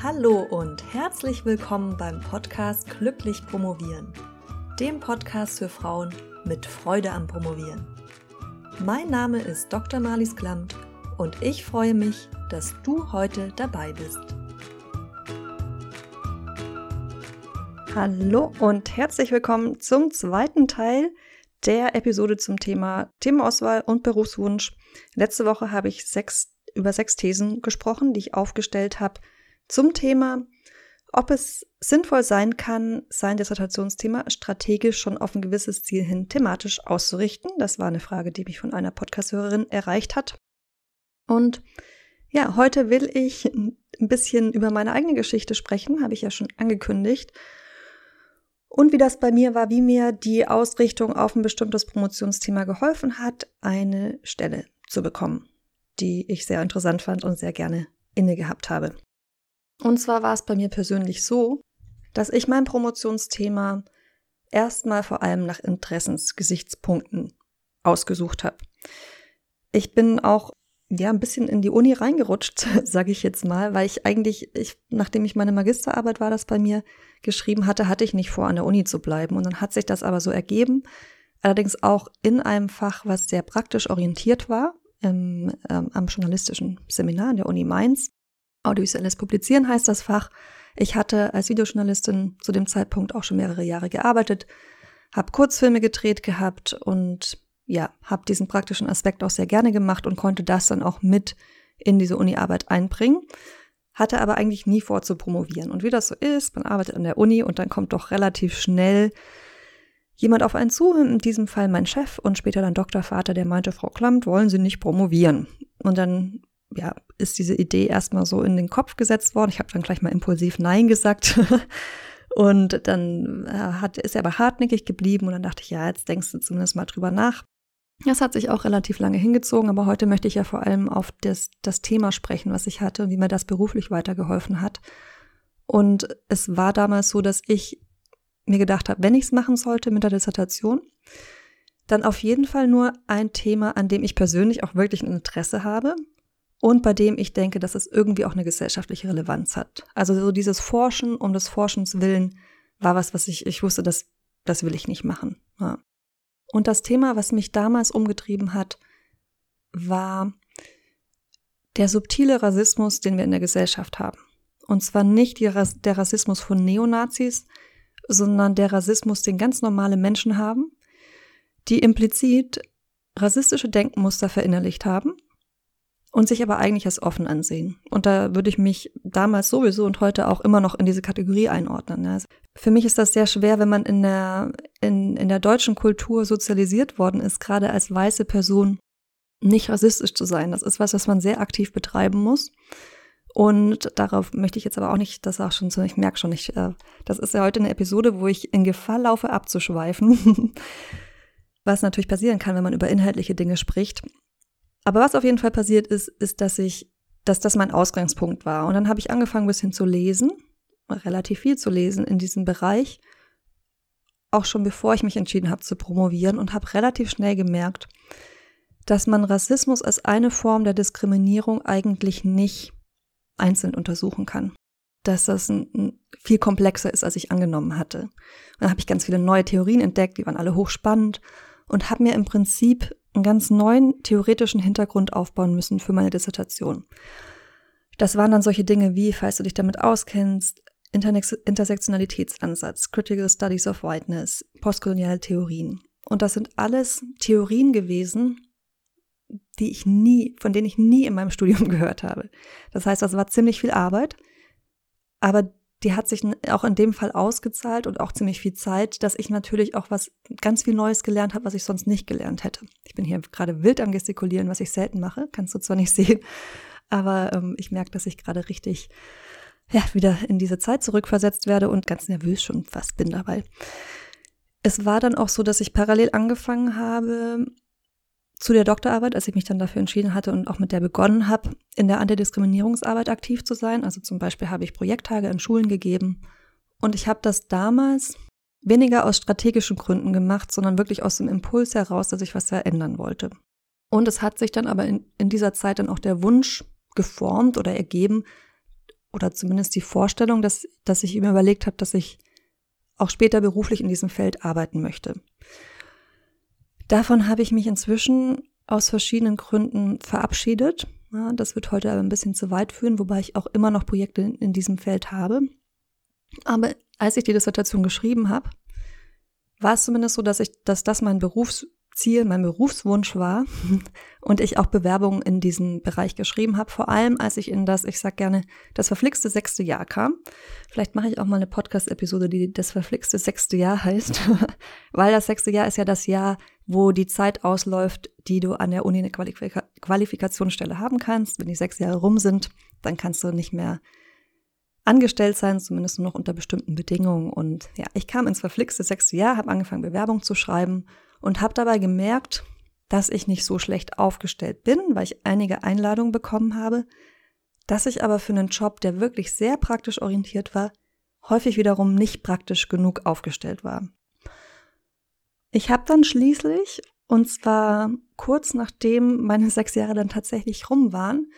Hallo und herzlich willkommen beim Podcast Glücklich Promovieren, dem Podcast für Frauen mit Freude am Promovieren. Mein Name ist Dr. Marlies Klamt und ich freue mich, dass du heute dabei bist. Hallo und herzlich willkommen zum zweiten Teil der Episode zum Thema Themenauswahl und Berufswunsch. Letzte Woche habe ich sechs, über sechs Thesen gesprochen, die ich aufgestellt habe zum Thema, ob es sinnvoll sein kann, sein Dissertationsthema strategisch schon auf ein gewisses Ziel hin thematisch auszurichten. Das war eine Frage, die mich von einer Podcast-Hörerin erreicht hat. Und ja, heute will ich ein bisschen über meine eigene Geschichte sprechen, habe ich ja schon angekündigt. Und wie das bei mir war, wie mir die Ausrichtung auf ein bestimmtes Promotionsthema geholfen hat, eine Stelle zu bekommen, die ich sehr interessant fand und sehr gerne inne gehabt habe. Und zwar war es bei mir persönlich so, dass ich mein Promotionsthema erstmal vor allem nach Interessensgesichtspunkten ausgesucht habe. Ich bin auch ja ein bisschen in die Uni reingerutscht, sage ich jetzt mal, weil ich eigentlich, ich, nachdem ich meine Magisterarbeit war, das bei mir geschrieben hatte, hatte ich nicht vor, an der Uni zu bleiben. Und dann hat sich das aber so ergeben, allerdings auch in einem Fach, was sehr praktisch orientiert war, im, ähm, am journalistischen Seminar an der Uni Mainz. Audiovisuelles Publizieren heißt das Fach. Ich hatte als Videojournalistin zu dem Zeitpunkt auch schon mehrere Jahre gearbeitet, habe Kurzfilme gedreht gehabt und ja, habe diesen praktischen Aspekt auch sehr gerne gemacht und konnte das dann auch mit in diese Uni-Arbeit einbringen. Hatte aber eigentlich nie vor zu promovieren. Und wie das so ist, man arbeitet an der Uni und dann kommt doch relativ schnell jemand auf einen zu, in diesem Fall mein Chef und später dann Doktorvater, der meinte, Frau Klamt, wollen Sie nicht promovieren? Und dann ja, ist diese Idee erstmal so in den Kopf gesetzt worden. Ich habe dann gleich mal impulsiv Nein gesagt. und dann äh, hat, ist er aber hartnäckig geblieben und dann dachte ich, ja, jetzt denkst du zumindest mal drüber nach. Das hat sich auch relativ lange hingezogen, aber heute möchte ich ja vor allem auf das, das Thema sprechen, was ich hatte und wie mir das beruflich weitergeholfen hat. Und es war damals so, dass ich mir gedacht habe, wenn ich es machen sollte mit der Dissertation, dann auf jeden Fall nur ein Thema, an dem ich persönlich auch wirklich ein Interesse habe und bei dem ich denke, dass es irgendwie auch eine gesellschaftliche Relevanz hat. Also so dieses Forschen um des Forschens willen war was, was ich, ich wusste, das, das will ich nicht machen. Ja. Und das Thema, was mich damals umgetrieben hat, war der subtile Rassismus, den wir in der Gesellschaft haben. Und zwar nicht der Rassismus von Neonazis, sondern der Rassismus, den ganz normale Menschen haben, die implizit rassistische Denkmuster verinnerlicht haben und sich aber eigentlich als offen ansehen. Und da würde ich mich damals sowieso und heute auch immer noch in diese Kategorie einordnen. Also für mich ist das sehr schwer, wenn man in der, in, in der deutschen Kultur sozialisiert worden ist, gerade als weiße Person nicht rassistisch zu sein. Das ist was, was man sehr aktiv betreiben muss. Und darauf möchte ich jetzt aber auch nicht, das auch schon so, ich merke schon nicht, äh, das ist ja heute eine Episode, wo ich in Gefahr laufe, abzuschweifen. was natürlich passieren kann, wenn man über inhaltliche Dinge spricht. Aber was auf jeden Fall passiert ist, ist, dass ich, dass das mein Ausgangspunkt war. Und dann habe ich angefangen, ein bisschen zu lesen, relativ viel zu lesen in diesem Bereich, auch schon bevor ich mich entschieden habe zu promovieren und habe relativ schnell gemerkt, dass man Rassismus als eine Form der Diskriminierung eigentlich nicht einzeln untersuchen kann. Dass das ein, ein viel komplexer ist, als ich angenommen hatte. Und dann habe ich ganz viele neue Theorien entdeckt, die waren alle hochspannend und habe mir im Prinzip einen ganz neuen theoretischen Hintergrund aufbauen müssen für meine Dissertation. Das waren dann solche Dinge wie, falls du dich damit auskennst, Intersektionalitätsansatz, Critical Studies of Whiteness, postkoloniale Theorien. Und das sind alles Theorien gewesen, die ich nie, von denen ich nie in meinem Studium gehört habe. Das heißt, das war ziemlich viel Arbeit, aber die hat sich auch in dem Fall ausgezahlt und auch ziemlich viel Zeit, dass ich natürlich auch was ganz viel Neues gelernt habe, was ich sonst nicht gelernt hätte. Ich bin hier gerade wild am gestikulieren, was ich selten mache, kannst du zwar nicht sehen, aber ähm, ich merke, dass ich gerade richtig ja, wieder in diese Zeit zurückversetzt werde und ganz nervös schon fast bin dabei. Es war dann auch so, dass ich parallel angefangen habe, zu der Doktorarbeit, als ich mich dann dafür entschieden hatte und auch mit der begonnen habe, in der Antidiskriminierungsarbeit aktiv zu sein. Also zum Beispiel habe ich Projekttage in Schulen gegeben. Und ich habe das damals weniger aus strategischen Gründen gemacht, sondern wirklich aus dem Impuls heraus, dass ich was verändern wollte. Und es hat sich dann aber in, in dieser Zeit dann auch der Wunsch geformt oder ergeben, oder zumindest die Vorstellung, dass, dass ich mir überlegt habe, dass ich auch später beruflich in diesem Feld arbeiten möchte. Davon habe ich mich inzwischen aus verschiedenen Gründen verabschiedet. Ja, das wird heute aber ein bisschen zu weit führen, wobei ich auch immer noch Projekte in, in diesem Feld habe. Aber als ich die Dissertation geschrieben habe, war es zumindest so, dass ich, dass das mein Berufs Ziel, mein Berufswunsch war und ich auch Bewerbungen in diesem Bereich geschrieben habe, vor allem als ich in das, ich sag gerne, das verflixte sechste Jahr kam. Vielleicht mache ich auch mal eine Podcast-Episode, die das verflixte sechste Jahr heißt, weil das sechste Jahr ist ja das Jahr, wo die Zeit ausläuft, die du an der Uni eine Qualifika Qualifikationsstelle haben kannst. Wenn die sechs Jahre rum sind, dann kannst du nicht mehr angestellt sein, zumindest nur noch unter bestimmten Bedingungen. Und ja, ich kam ins verflixte sechste Jahr, habe angefangen, Bewerbung zu schreiben und habe dabei gemerkt, dass ich nicht so schlecht aufgestellt bin, weil ich einige Einladungen bekommen habe, dass ich aber für einen Job, der wirklich sehr praktisch orientiert war, häufig wiederum nicht praktisch genug aufgestellt war. Ich habe dann schließlich, und zwar kurz nachdem meine sechs Jahre dann tatsächlich rum waren,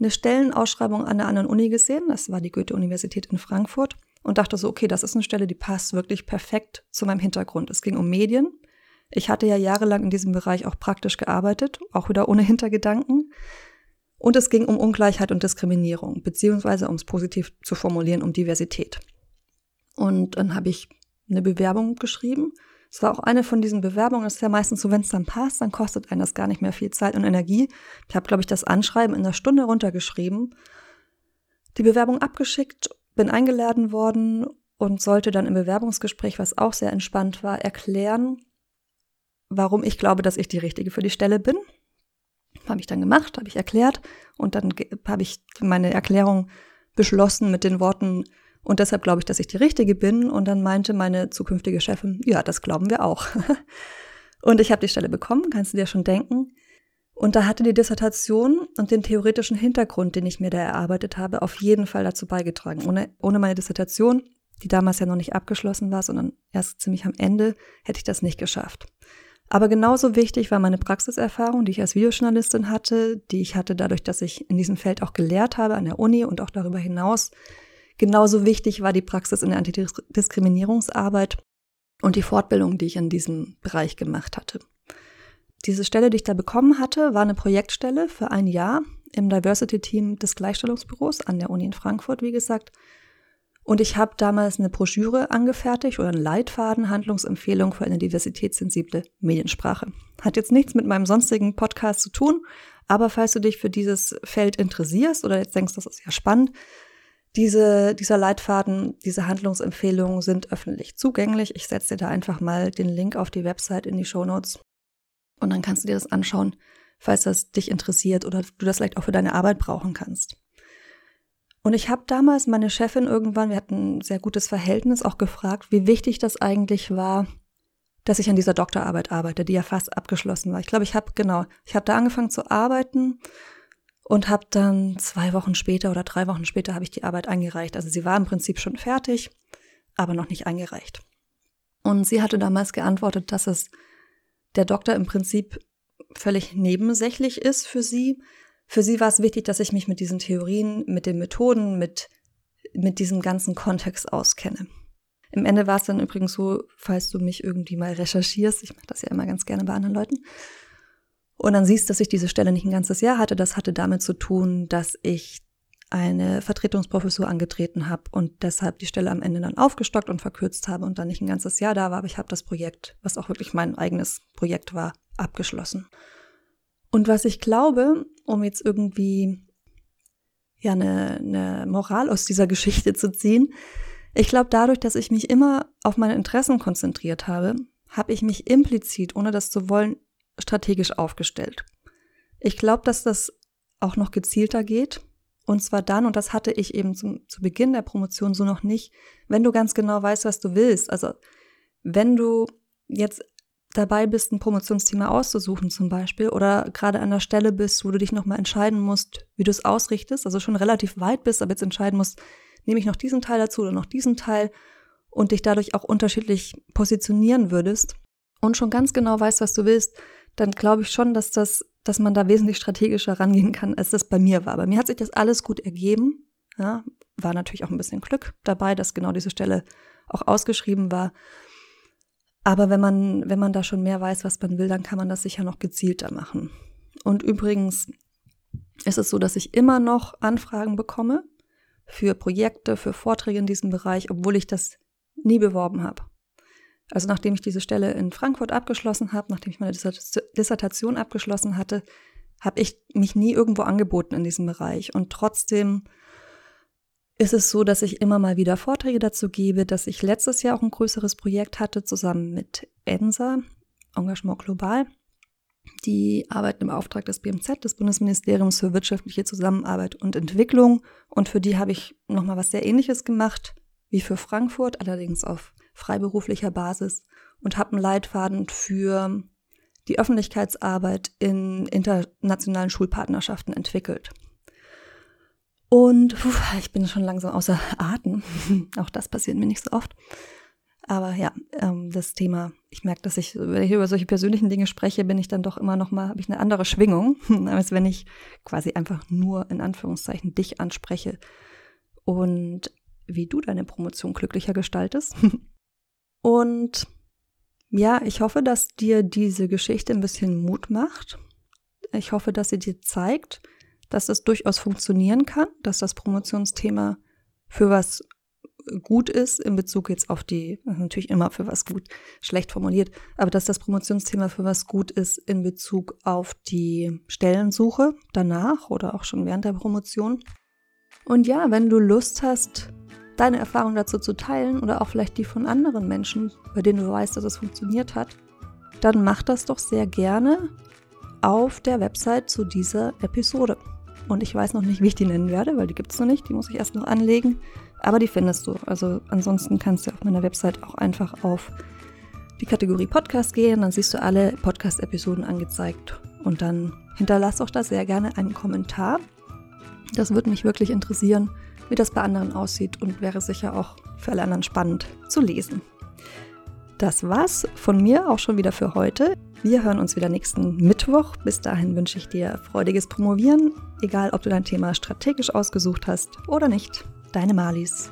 eine Stellenausschreibung an einer anderen Uni gesehen, das war die Goethe-Universität in Frankfurt, und dachte so, okay, das ist eine Stelle, die passt wirklich perfekt zu meinem Hintergrund. Es ging um Medien ich hatte ja jahrelang in diesem Bereich auch praktisch gearbeitet, auch wieder ohne Hintergedanken. Und es ging um Ungleichheit und Diskriminierung, beziehungsweise, um es positiv zu formulieren, um Diversität. Und dann habe ich eine Bewerbung geschrieben. Es war auch eine von diesen Bewerbungen. Es ist ja meistens so, wenn es dann passt, dann kostet einen das gar nicht mehr viel Zeit und Energie. Ich habe, glaube ich, das Anschreiben in einer Stunde runtergeschrieben, die Bewerbung abgeschickt, bin eingeladen worden und sollte dann im Bewerbungsgespräch, was auch sehr entspannt war, erklären, warum ich glaube, dass ich die Richtige für die Stelle bin. Habe ich dann gemacht, habe ich erklärt und dann habe ich meine Erklärung beschlossen mit den Worten, und deshalb glaube ich, dass ich die Richtige bin. Und dann meinte meine zukünftige Chefin, ja, das glauben wir auch. und ich habe die Stelle bekommen, kannst du dir schon denken. Und da hatte die Dissertation und den theoretischen Hintergrund, den ich mir da erarbeitet habe, auf jeden Fall dazu beigetragen. Ohne, ohne meine Dissertation, die damals ja noch nicht abgeschlossen war, sondern erst ziemlich am Ende, hätte ich das nicht geschafft. Aber genauso wichtig war meine Praxiserfahrung, die ich als Videojournalistin hatte, die ich hatte dadurch, dass ich in diesem Feld auch gelehrt habe an der Uni und auch darüber hinaus. Genauso wichtig war die Praxis in der Antidiskriminierungsarbeit und die Fortbildung, die ich in diesem Bereich gemacht hatte. Diese Stelle, die ich da bekommen hatte, war eine Projektstelle für ein Jahr im Diversity-Team des Gleichstellungsbüros an der Uni in Frankfurt, wie gesagt. Und ich habe damals eine Broschüre angefertigt oder einen Leitfaden, Handlungsempfehlung für eine diversitätssensible Mediensprache. Hat jetzt nichts mit meinem sonstigen Podcast zu tun, aber falls du dich für dieses Feld interessierst oder jetzt denkst, das ist ja spannend, diese, dieser Leitfaden, diese Handlungsempfehlungen sind öffentlich zugänglich. Ich setze dir da einfach mal den Link auf die Website in die Show Notes und dann kannst du dir das anschauen, falls das dich interessiert oder du das vielleicht auch für deine Arbeit brauchen kannst. Und ich habe damals meine Chefin irgendwann, wir hatten ein sehr gutes Verhältnis, auch gefragt, wie wichtig das eigentlich war, dass ich an dieser Doktorarbeit arbeite, die ja fast abgeschlossen war. Ich glaube, ich habe genau, ich habe da angefangen zu arbeiten und habe dann zwei Wochen später oder drei Wochen später habe ich die Arbeit eingereicht. Also sie war im Prinzip schon fertig, aber noch nicht eingereicht. Und sie hatte damals geantwortet, dass es der Doktor im Prinzip völlig nebensächlich ist für sie, für sie war es wichtig, dass ich mich mit diesen Theorien, mit den Methoden, mit, mit diesem ganzen Kontext auskenne. Im Ende war es dann übrigens so, falls du mich irgendwie mal recherchierst, ich mache das ja immer ganz gerne bei anderen Leuten, und dann siehst, dass ich diese Stelle nicht ein ganzes Jahr hatte. Das hatte damit zu tun, dass ich eine Vertretungsprofessur angetreten habe und deshalb die Stelle am Ende dann aufgestockt und verkürzt habe und dann nicht ein ganzes Jahr da war, aber ich habe das Projekt, was auch wirklich mein eigenes Projekt war, abgeschlossen. Und was ich glaube, um jetzt irgendwie ja eine, eine Moral aus dieser Geschichte zu ziehen, ich glaube, dadurch, dass ich mich immer auf meine Interessen konzentriert habe, habe ich mich implizit, ohne das zu wollen, strategisch aufgestellt. Ich glaube, dass das auch noch gezielter geht. Und zwar dann, und das hatte ich eben zum, zu Beginn der Promotion so noch nicht, wenn du ganz genau weißt, was du willst. Also wenn du jetzt dabei bist, ein Promotionsthema auszusuchen zum Beispiel oder gerade an der Stelle bist, wo du dich nochmal entscheiden musst, wie du es ausrichtest, also schon relativ weit bist, aber jetzt entscheiden musst, nehme ich noch diesen Teil dazu oder noch diesen Teil und dich dadurch auch unterschiedlich positionieren würdest und schon ganz genau weißt, was du willst, dann glaube ich schon, dass das, dass man da wesentlich strategischer rangehen kann, als das bei mir war. Bei mir hat sich das alles gut ergeben, ja, war natürlich auch ein bisschen Glück dabei, dass genau diese Stelle auch ausgeschrieben war. Aber wenn man, wenn man da schon mehr weiß, was man will, dann kann man das sicher noch gezielter machen. Und übrigens ist es so, dass ich immer noch Anfragen bekomme für Projekte, für Vorträge in diesem Bereich, obwohl ich das nie beworben habe. Also nachdem ich diese Stelle in Frankfurt abgeschlossen habe, nachdem ich meine Dissertation abgeschlossen hatte, habe ich mich nie irgendwo angeboten in diesem Bereich. Und trotzdem ist es so, dass ich immer mal wieder Vorträge dazu gebe, dass ich letztes Jahr auch ein größeres Projekt hatte, zusammen mit ENSA, Engagement Global. Die arbeiten im Auftrag des BMZ, des Bundesministeriums für wirtschaftliche Zusammenarbeit und Entwicklung. Und für die habe ich nochmal was sehr ähnliches gemacht wie für Frankfurt, allerdings auf freiberuflicher Basis und habe einen Leitfaden für die Öffentlichkeitsarbeit in internationalen Schulpartnerschaften entwickelt. Und puh, ich bin schon langsam außer Atem. Auch das passiert mir nicht so oft. Aber ja, ähm, das Thema, ich merke, dass ich, wenn ich über solche persönlichen Dinge spreche, bin ich dann doch immer noch mal, habe ich eine andere Schwingung, als wenn ich quasi einfach nur in Anführungszeichen dich anspreche und wie du deine Promotion glücklicher gestaltest. und ja, ich hoffe, dass dir diese Geschichte ein bisschen Mut macht. Ich hoffe, dass sie dir zeigt, dass es durchaus funktionieren kann, dass das Promotionsthema für was gut ist in Bezug jetzt auf die, natürlich immer für was gut, schlecht formuliert, aber dass das Promotionsthema für was gut ist in Bezug auf die Stellensuche danach oder auch schon während der Promotion. Und ja, wenn du Lust hast, deine Erfahrung dazu zu teilen oder auch vielleicht die von anderen Menschen, bei denen du weißt, dass es funktioniert hat, dann mach das doch sehr gerne auf der Website zu dieser Episode. Und ich weiß noch nicht, wie ich die nennen werde, weil die gibt es noch nicht. Die muss ich erst noch anlegen. Aber die findest du. Also ansonsten kannst du auf meiner Website auch einfach auf die Kategorie Podcast gehen. Dann siehst du alle Podcast-Episoden angezeigt. Und dann hinterlass auch da sehr gerne einen Kommentar. Das würde mich wirklich interessieren, wie das bei anderen aussieht und wäre sicher auch für alle anderen spannend zu lesen. Das war's von mir auch schon wieder für heute. Wir hören uns wieder nächsten Mittwoch. Bis dahin wünsche ich dir freudiges Promovieren, egal ob du dein Thema strategisch ausgesucht hast oder nicht. Deine Malis.